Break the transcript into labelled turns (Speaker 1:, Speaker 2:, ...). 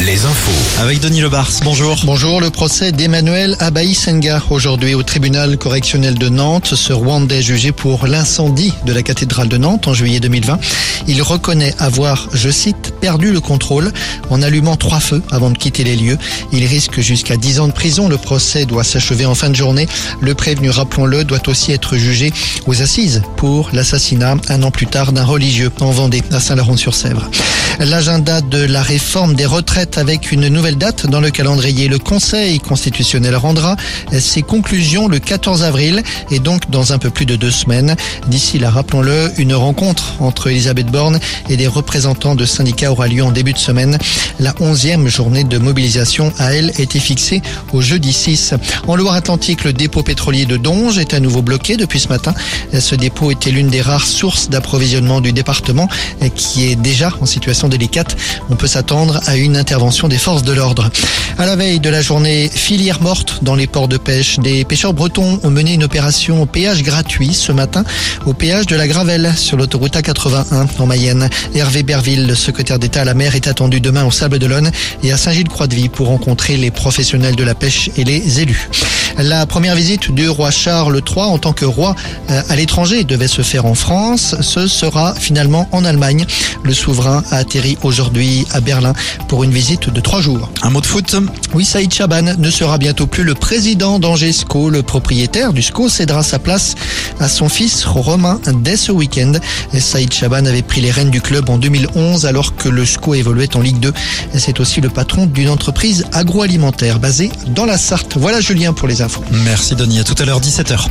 Speaker 1: les infos.
Speaker 2: Avec Denis Lebars, bonjour.
Speaker 3: Bonjour, le procès d'Emmanuel Abaï Senga aujourd'hui au tribunal correctionnel de Nantes. Ce Rwandais jugé pour l'incendie de la cathédrale de Nantes en juillet 2020. Il reconnaît avoir, je cite, perdu le contrôle en allumant trois feux avant de quitter les lieux. Il risque jusqu'à 10 ans de prison. Le procès doit s'achever en fin de journée. Le prévenu, rappelons-le, doit aussi être jugé aux assises pour l'assassinat un an plus tard d'un religieux en Vendée, à Saint-Laurent-sur-Sèvre. L'agenda de la réforme des retraites avec une nouvelle date dans le calendrier. Le Conseil constitutionnel rendra ses conclusions le 14 avril et donc dans un peu plus de deux semaines. D'ici là, rappelons-le, une rencontre entre Elisabeth Borne et des représentants de syndicats aura lieu en début de semaine. La onzième journée de mobilisation à elle était fixée au jeudi 6. En Loire-Atlantique, le dépôt pétrolier de Donge est à nouveau bloqué depuis ce matin. Ce dépôt était l'une des rares sources d'approvisionnement du département qui est déjà en situation On peut s'attendre à une intervention des forces de l'ordre. À la veille de la journée filière morte dans les ports de pêche, des pêcheurs bretons ont mené une opération au péage gratuit ce matin au péage de la Gravelle sur l'autoroute A81 en Mayenne. Hervé Berville, le secrétaire d'État à la mer, est attendu demain au Sable d'Olonne et à Saint-Gilles-Croix-de-Vie pour rencontrer les professionnels de la pêche et les élus. La première visite du roi Charles III en tant que roi euh, à l'étranger devait se faire en France. Ce sera finalement en Allemagne. Le souverain a atterri aujourd'hui à Berlin pour une visite de trois jours.
Speaker 2: Un mot de foot
Speaker 3: Oui, Saïd Chaban ne sera bientôt plus le président d'Angesco. Le propriétaire du SCO cédera sa place à son fils Romain dès ce week-end. Saïd Chaban avait pris les rênes du club en 2011 alors que le SCO évoluait en Ligue 2. C'est aussi le patron d'une entreprise agroalimentaire basée dans la Sarthe. Voilà Julien pour les
Speaker 2: Merci Denis, à tout à l'heure 17h.